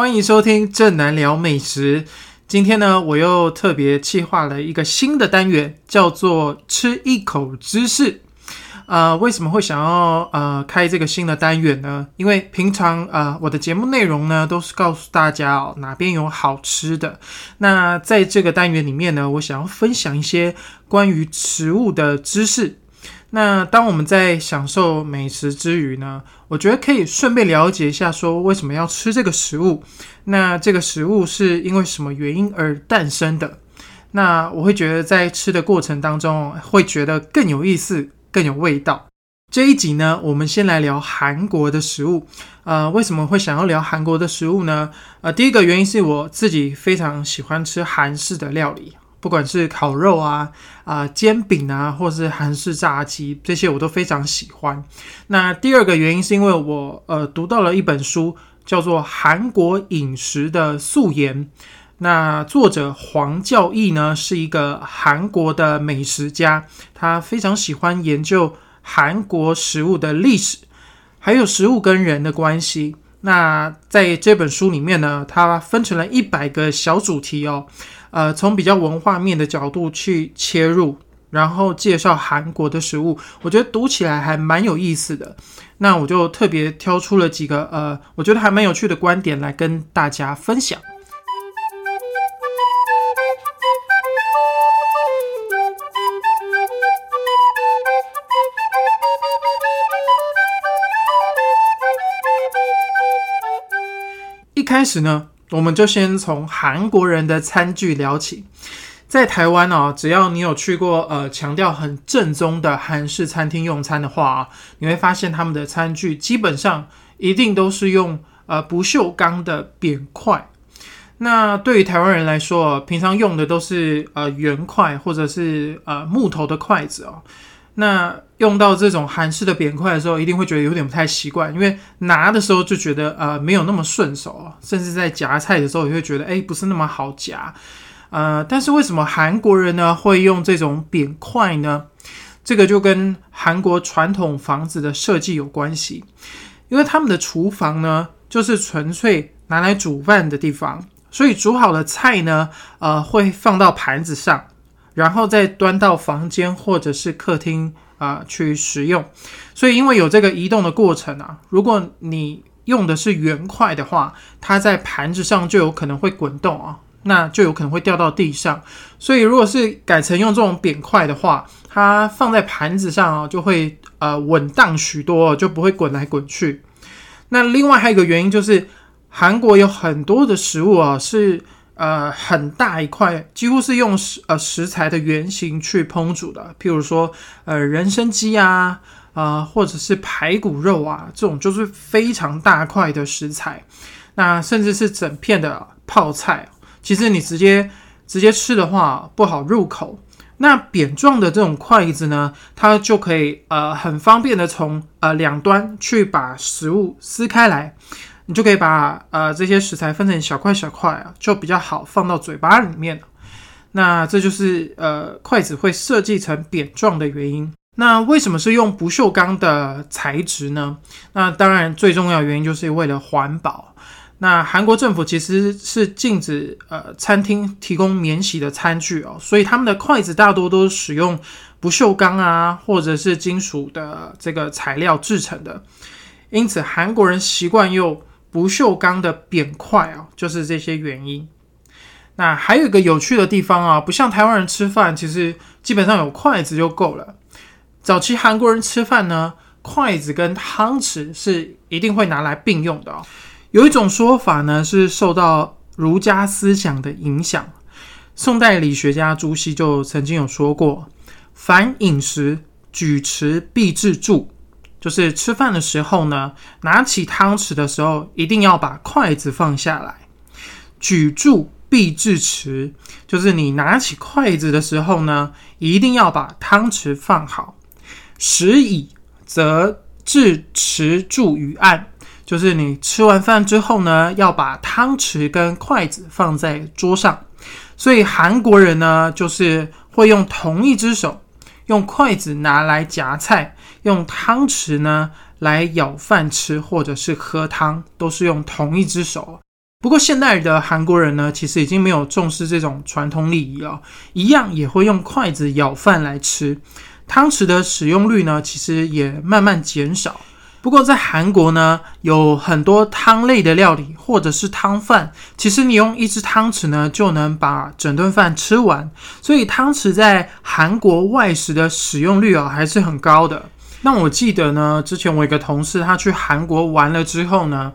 欢迎收听正南聊美食。今天呢，我又特别企划了一个新的单元，叫做“吃一口知识”。呃，为什么会想要呃开这个新的单元呢？因为平常呃我的节目内容呢都是告诉大家哦哪边有好吃的。那在这个单元里面呢，我想要分享一些关于食物的知识。那当我们在享受美食之余呢，我觉得可以顺便了解一下，说为什么要吃这个食物？那这个食物是因为什么原因而诞生的？那我会觉得在吃的过程当中，会觉得更有意思、更有味道。这一集呢，我们先来聊韩国的食物。呃，为什么会想要聊韩国的食物呢？呃，第一个原因是我自己非常喜欢吃韩式的料理。不管是烤肉啊、啊煎饼啊，或是韩式炸鸡，这些我都非常喜欢。那第二个原因是因为我呃读到了一本书，叫做《韩国饮食的素颜》。那作者黄教义呢是一个韩国的美食家，他非常喜欢研究韩国食物的历史，还有食物跟人的关系。那在这本书里面呢，它分成了一百个小主题哦。呃，从比较文化面的角度去切入，然后介绍韩国的食物，我觉得读起来还蛮有意思的。那我就特别挑出了几个呃，我觉得还蛮有趣的观点来跟大家分享。一开始呢。我们就先从韩国人的餐具聊起。在台湾哦，只要你有去过呃强调很正宗的韩式餐厅用餐的话啊，你会发现他们的餐具基本上一定都是用呃不锈钢的扁块。那对于台湾人来说，平常用的都是呃圆筷或者是呃木头的筷子哦。那用到这种韩式的扁块的时候，一定会觉得有点不太习惯，因为拿的时候就觉得呃没有那么顺手甚至在夹菜的时候也会觉得哎不是那么好夹，呃，但是为什么韩国人呢会用这种扁块呢？这个就跟韩国传统房子的设计有关系，因为他们的厨房呢就是纯粹拿来煮饭的地方，所以煮好的菜呢，呃，会放到盘子上。然后再端到房间或者是客厅啊去食用，所以因为有这个移动的过程啊，如果你用的是圆块的话，它在盘子上就有可能会滚动啊，那就有可能会掉到地上。所以如果是改成用这种扁块的话，它放在盘子上啊，就会呃稳当许多，就不会滚来滚去。那另外还有一个原因就是，韩国有很多的食物啊是。呃，很大一块，几乎是用食呃食材的原型去烹煮的，譬如说呃人参鸡啊，啊或者是排骨肉啊，这种就是非常大块的食材。那甚至是整片的泡菜，其实你直接直接吃的话不好入口。那扁状的这种筷子呢，它就可以呃很方便的从呃两端去把食物撕开来。你就可以把呃这些食材分成小块小块啊，就比较好放到嘴巴里面那这就是呃筷子会设计成扁状的原因。那为什么是用不锈钢的材质呢？那当然最重要原因就是为了环保。那韩国政府其实是禁止呃餐厅提供免洗的餐具哦，所以他们的筷子大多都使用不锈钢啊或者是金属的这个材料制成的。因此韩国人习惯用。不锈钢的扁块啊，就是这些原因。那还有一个有趣的地方啊，不像台湾人吃饭，其实基本上有筷子就够了。早期韩国人吃饭呢，筷子跟汤匙是一定会拿来并用的哦。有一种说法呢，是受到儒家思想的影响。宋代理学家朱熹就曾经有说过：“凡饮食，举持必自助。”就是吃饭的时候呢，拿起汤匙的时候，一定要把筷子放下来。举箸必置匙，就是你拿起筷子的时候呢，一定要把汤匙放好。食已，则置持箸于案，就是你吃完饭之后呢，要把汤匙跟筷子放在桌上。所以韩国人呢，就是会用同一只手。用筷子拿来夹菜，用汤匙呢来舀饭吃，或者是喝汤，都是用同一只手。不过现代的韩国人呢，其实已经没有重视这种传统礼仪了，一样也会用筷子舀饭来吃，汤匙的使用率呢，其实也慢慢减少。不过在韩国呢，有很多汤类的料理或者是汤饭，其实你用一只汤匙呢，就能把整顿饭吃完，所以汤匙在韩国外食的使用率啊，还是很高的。那我记得呢，之前我一个同事他去韩国玩了之后呢。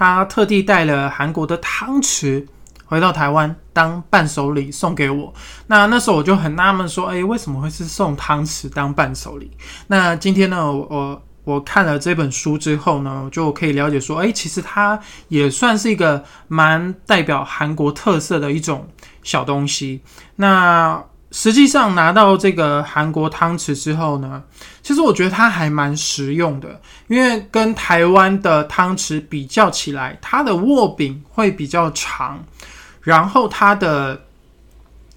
他特地带了韩国的汤匙回到台湾当伴手礼送给我。那那时候我就很纳闷，说：“哎，为什么会是送汤匙当伴手礼？”那今天呢，我我看了这本书之后呢，就可以了解说：“哎，其实它也算是一个蛮代表韩国特色的一种小东西。”那实际上拿到这个韩国汤匙之后呢，其实我觉得它还蛮实用的，因为跟台湾的汤匙比较起来，它的握柄会比较长，然后它的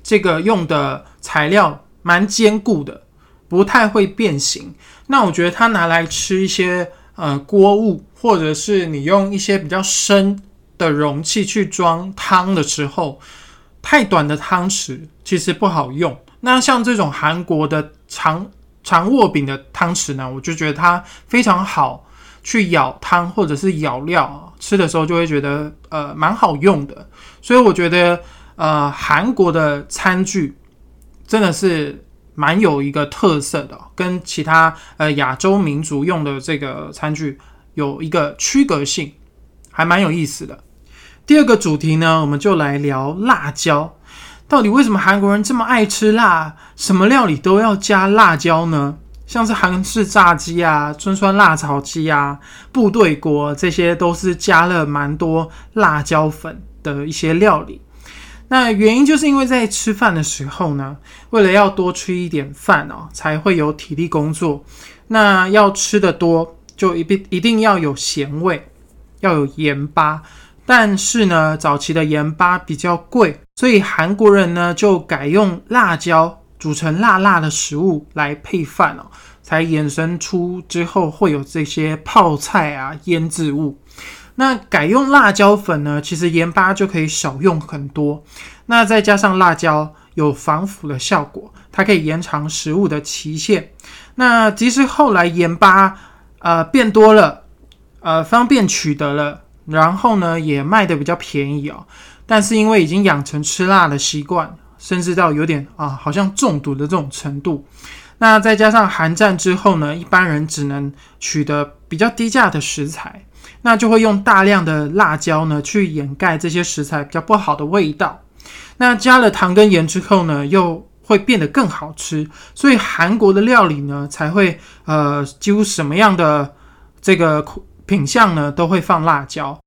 这个用的材料蛮坚固的，不太会变形。那我觉得它拿来吃一些呃锅物，或者是你用一些比较深的容器去装汤的时候。太短的汤匙其实不好用。那像这种韩国的长长握柄的汤匙呢，我就觉得它非常好去舀汤或者是舀料，吃的时候就会觉得呃蛮好用的。所以我觉得呃韩国的餐具真的是蛮有一个特色的，跟其他呃亚洲民族用的这个餐具有一个区隔性，还蛮有意思的。第二个主题呢，我们就来聊辣椒。到底为什么韩国人这么爱吃辣？什么料理都要加辣椒呢？像是韩式炸鸡啊、春川辣炒鸡啊、部队锅，这些都是加了蛮多辣椒粉的一些料理。那原因就是因为在吃饭的时候呢，为了要多吃一点饭哦，才会有体力工作。那要吃的多，就一定一定要有咸味，要有盐巴。但是呢，早期的盐巴比较贵，所以韩国人呢就改用辣椒煮成辣辣的食物来配饭哦，才衍生出之后会有这些泡菜啊腌制物。那改用辣椒粉呢，其实盐巴就可以少用很多。那再加上辣椒有防腐的效果，它可以延长食物的期限。那即使后来盐巴呃变多了，呃方便取得了。然后呢，也卖的比较便宜哦。但是因为已经养成吃辣的习惯，甚至到有点啊，好像中毒的这种程度。那再加上寒战之后呢，一般人只能取得比较低价的食材，那就会用大量的辣椒呢去掩盖这些食材比较不好的味道。那加了糖跟盐之后呢，又会变得更好吃。所以韩国的料理呢，才会呃，几乎什么样的这个。品相呢都会放辣椒。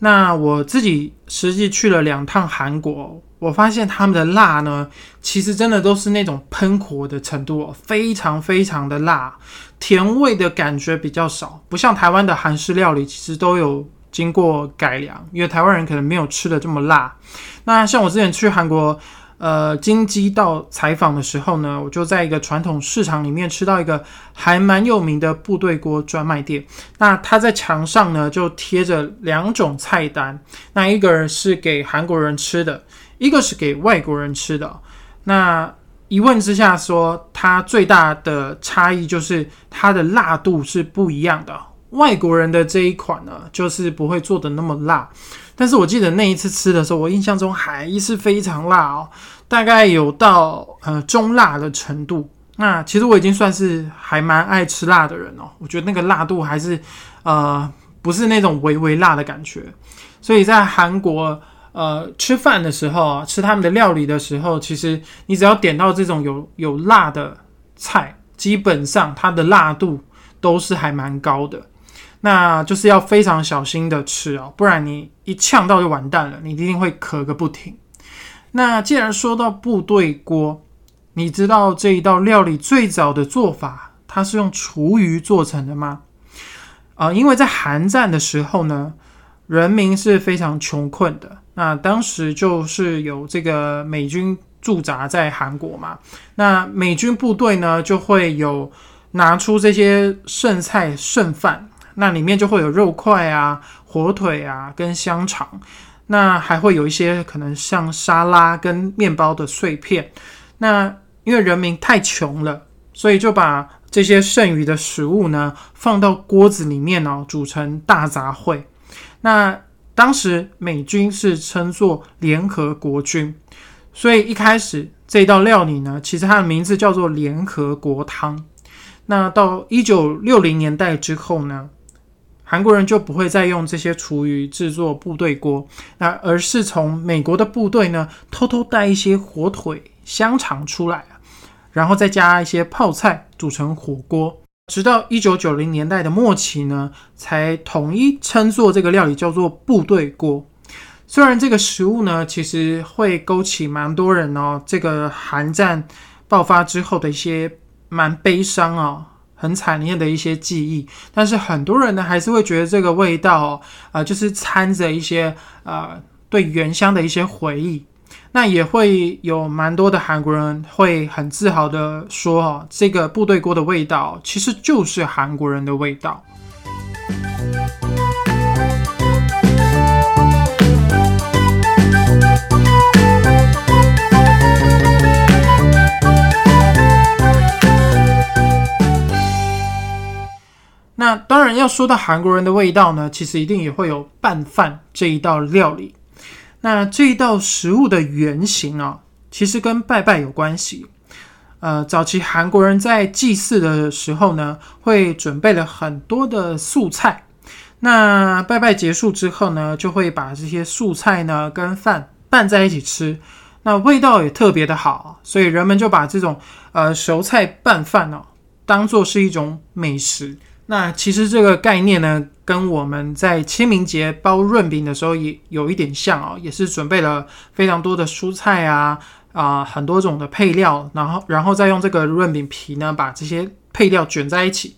那我自己实际去了两趟韩国，我发现他们的辣呢，其实真的都是那种喷火的程度，哦非常非常的辣，甜味的感觉比较少，不像台湾的韩式料理，其实都有经过改良，因为台湾人可能没有吃的这么辣。那像我之前去韩国。呃，金鸡到采访的时候呢，我就在一个传统市场里面吃到一个还蛮有名的部队锅专卖店。那他在墙上呢就贴着两种菜单，那一个是给韩国人吃的，一个是给外国人吃的。那一问之下说，它最大的差异就是它的辣度是不一样的。外国人的这一款呢，就是不会做的那么辣。但是我记得那一次吃的时候，我印象中还是非常辣哦，大概有到呃中辣的程度。那其实我已经算是还蛮爱吃辣的人哦，我觉得那个辣度还是呃不是那种微微辣的感觉。所以在韩国呃吃饭的时候啊，吃他们的料理的时候，其实你只要点到这种有有辣的菜，基本上它的辣度都是还蛮高的。那就是要非常小心的吃哦，不然你一呛到就完蛋了，你一定会咳个不停。那既然说到部队锅，你知道这一道料理最早的做法，它是用厨余做成的吗？啊，因为在韩战的时候呢，人民是非常穷困的，那当时就是有这个美军驻扎在韩国嘛，那美军部队呢就会有拿出这些剩菜剩饭。那里面就会有肉块啊、火腿啊跟香肠。那还会有一些可能像沙拉跟面包的碎片。那因为人民太穷了，所以就把这些剩余的食物呢放到锅子里面哦，煮成大杂烩。那当时美军是称作联合国军，所以一开始这道料理呢，其实它的名字叫做联合国汤。那到一九六零年代之后呢，韩国人就不会再用这些厨余制作部队锅，那而是从美国的部队呢偷偷带一些火腿、香肠出来然后再加一些泡菜煮成火锅。直到一九九零年代的末期呢，才统一称作这个料理叫做部队锅。虽然这个食物呢，其实会勾起蛮多人哦，这个韩战爆发之后的一些蛮悲伤啊、很惨烈的一些记忆，但是很多人呢，还是会觉得这个味道啊，就是掺着一些呃对原乡的一些回忆。那也会有蛮多的韩国人会很自豪的说：“哦，这个部队锅的味道其实就是韩国人的味道。”那当然要说到韩国人的味道呢，其实一定也会有拌饭这一道料理。那这一道食物的原型啊，其实跟拜拜有关系。呃，早期韩国人在祭祀的时候呢，会准备了很多的素菜。那拜拜结束之后呢，就会把这些素菜呢跟饭拌在一起吃，那味道也特别的好，所以人们就把这种呃熟菜拌饭哦，当做是一种美食。那其实这个概念呢，跟我们在清明节包润饼的时候也有一点像哦，也是准备了非常多的蔬菜啊啊很多种的配料，然后然后再用这个润饼皮呢，把这些配料卷在一起，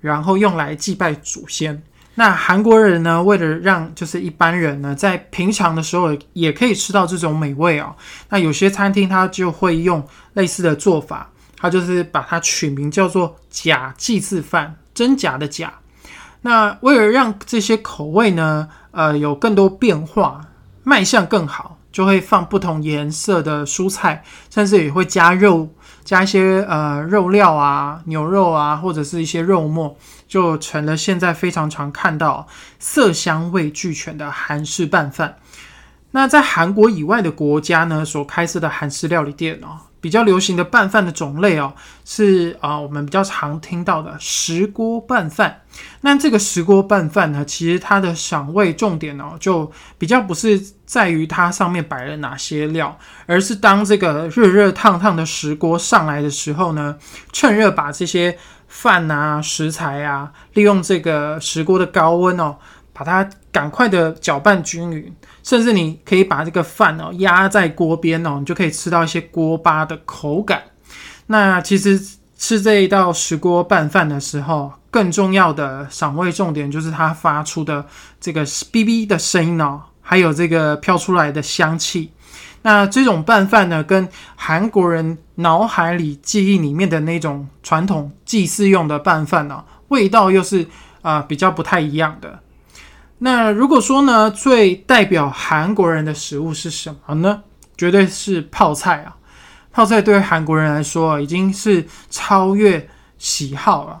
然后用来祭拜祖先。那韩国人呢，为了让就是一般人呢，在平常的时候也可以吃到这种美味哦，那有些餐厅它就会用类似的做法，它就是把它取名叫做假祭祀饭。真假的假，那为了让这些口味呢，呃，有更多变化，卖相更好，就会放不同颜色的蔬菜，甚至也会加肉，加一些呃肉料啊，牛肉啊，或者是一些肉末，就成了现在非常常看到色香味俱全的韩式拌饭。那在韩国以外的国家呢，所开设的韩式料理店哦。比较流行的拌饭的种类哦，是啊，我们比较常听到的石锅拌饭。那这个石锅拌饭呢，其实它的赏味重点哦，就比较不是在于它上面摆了哪些料，而是当这个热热烫烫的石锅上来的时候呢，趁热把这些饭啊、食材啊，利用这个石锅的高温哦。把它赶快的搅拌均匀，甚至你可以把这个饭哦压在锅边哦，你就可以吃到一些锅巴的口感。那其实吃这一道石锅拌饭的时候，更重要的赏味重点就是它发出的这个哔哔的声音哦，还有这个飘出来的香气。那这种拌饭呢，跟韩国人脑海里记忆里面的那种传统祭祀用的拌饭呢，味道又是啊比较不太一样的。那如果说呢，最代表韩国人的食物是什么呢？绝对是泡菜啊！泡菜对韩国人来说已经是超越喜好了，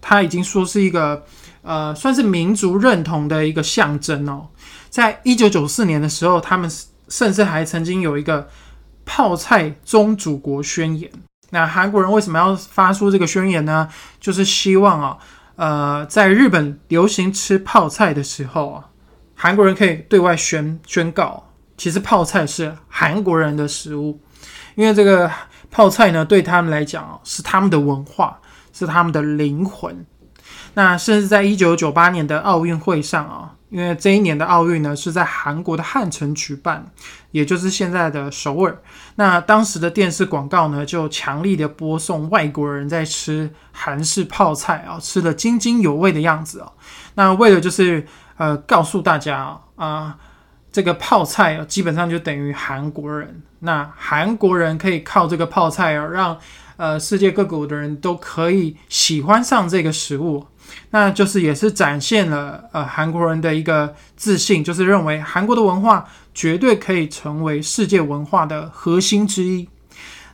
它已经说是一个呃，算是民族认同的一个象征哦。在一九九四年的时候，他们甚至还曾经有一个泡菜宗主国宣言。那韩国人为什么要发出这个宣言呢？就是希望啊。呃，在日本流行吃泡菜的时候啊，韩国人可以对外宣宣告，其实泡菜是韩国人的食物，因为这个泡菜呢，对他们来讲啊，是他们的文化，是他们的灵魂。那甚至在一九九八年的奥运会上啊。因为这一年的奥运呢是在韩国的汉城举办，也就是现在的首尔。那当时的电视广告呢，就强力的播送外国人在吃韩式泡菜啊，吃的津津有味的样子啊。那为了就是呃告诉大家啊，这个泡菜啊，基本上就等于韩国人。那韩国人可以靠这个泡菜啊，让呃世界各国的人都可以喜欢上这个食物。那就是也是展现了呃韩国人的一个自信，就是认为韩国的文化绝对可以成为世界文化的核心之一。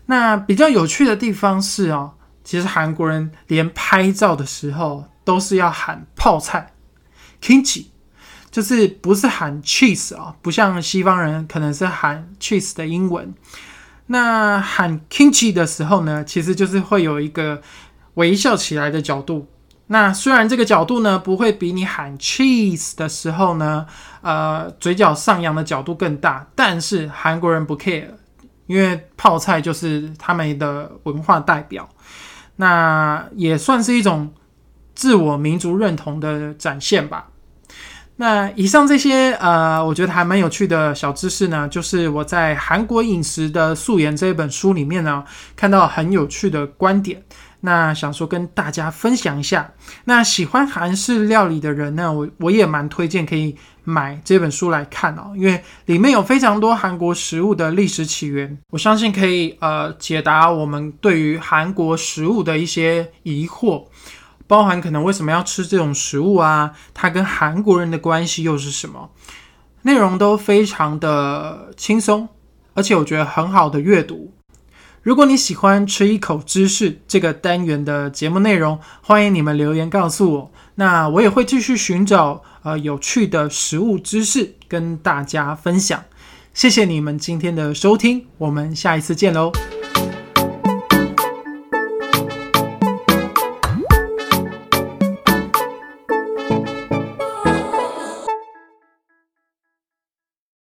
那比较有趣的地方是哦，其实韩国人连拍照的时候都是要喊泡菜 kimchi，就是不是喊 cheese 啊，不像西方人可能是喊 cheese 的英文。那喊 kimchi 的时候呢，其实就是会有一个微笑起来的角度。那虽然这个角度呢，不会比你喊 cheese 的时候呢，呃，嘴角上扬的角度更大，但是韩国人不 care，因为泡菜就是他们的文化代表，那也算是一种自我民族认同的展现吧。那以上这些呃，我觉得还蛮有趣的小知识呢，就是我在《韩国饮食的素颜》这本书里面呢，看到很有趣的观点。那想说跟大家分享一下，那喜欢韩式料理的人呢，我我也蛮推荐可以买这本书来看哦，因为里面有非常多韩国食物的历史起源，我相信可以呃解答我们对于韩国食物的一些疑惑，包含可能为什么要吃这种食物啊，它跟韩国人的关系又是什么，内容都非常的轻松，而且我觉得很好的阅读。如果你喜欢吃一口知识这个单元的节目内容，欢迎你们留言告诉我。那我也会继续寻找呃有趣的食物知识跟大家分享。谢谢你们今天的收听，我们下一次见喽。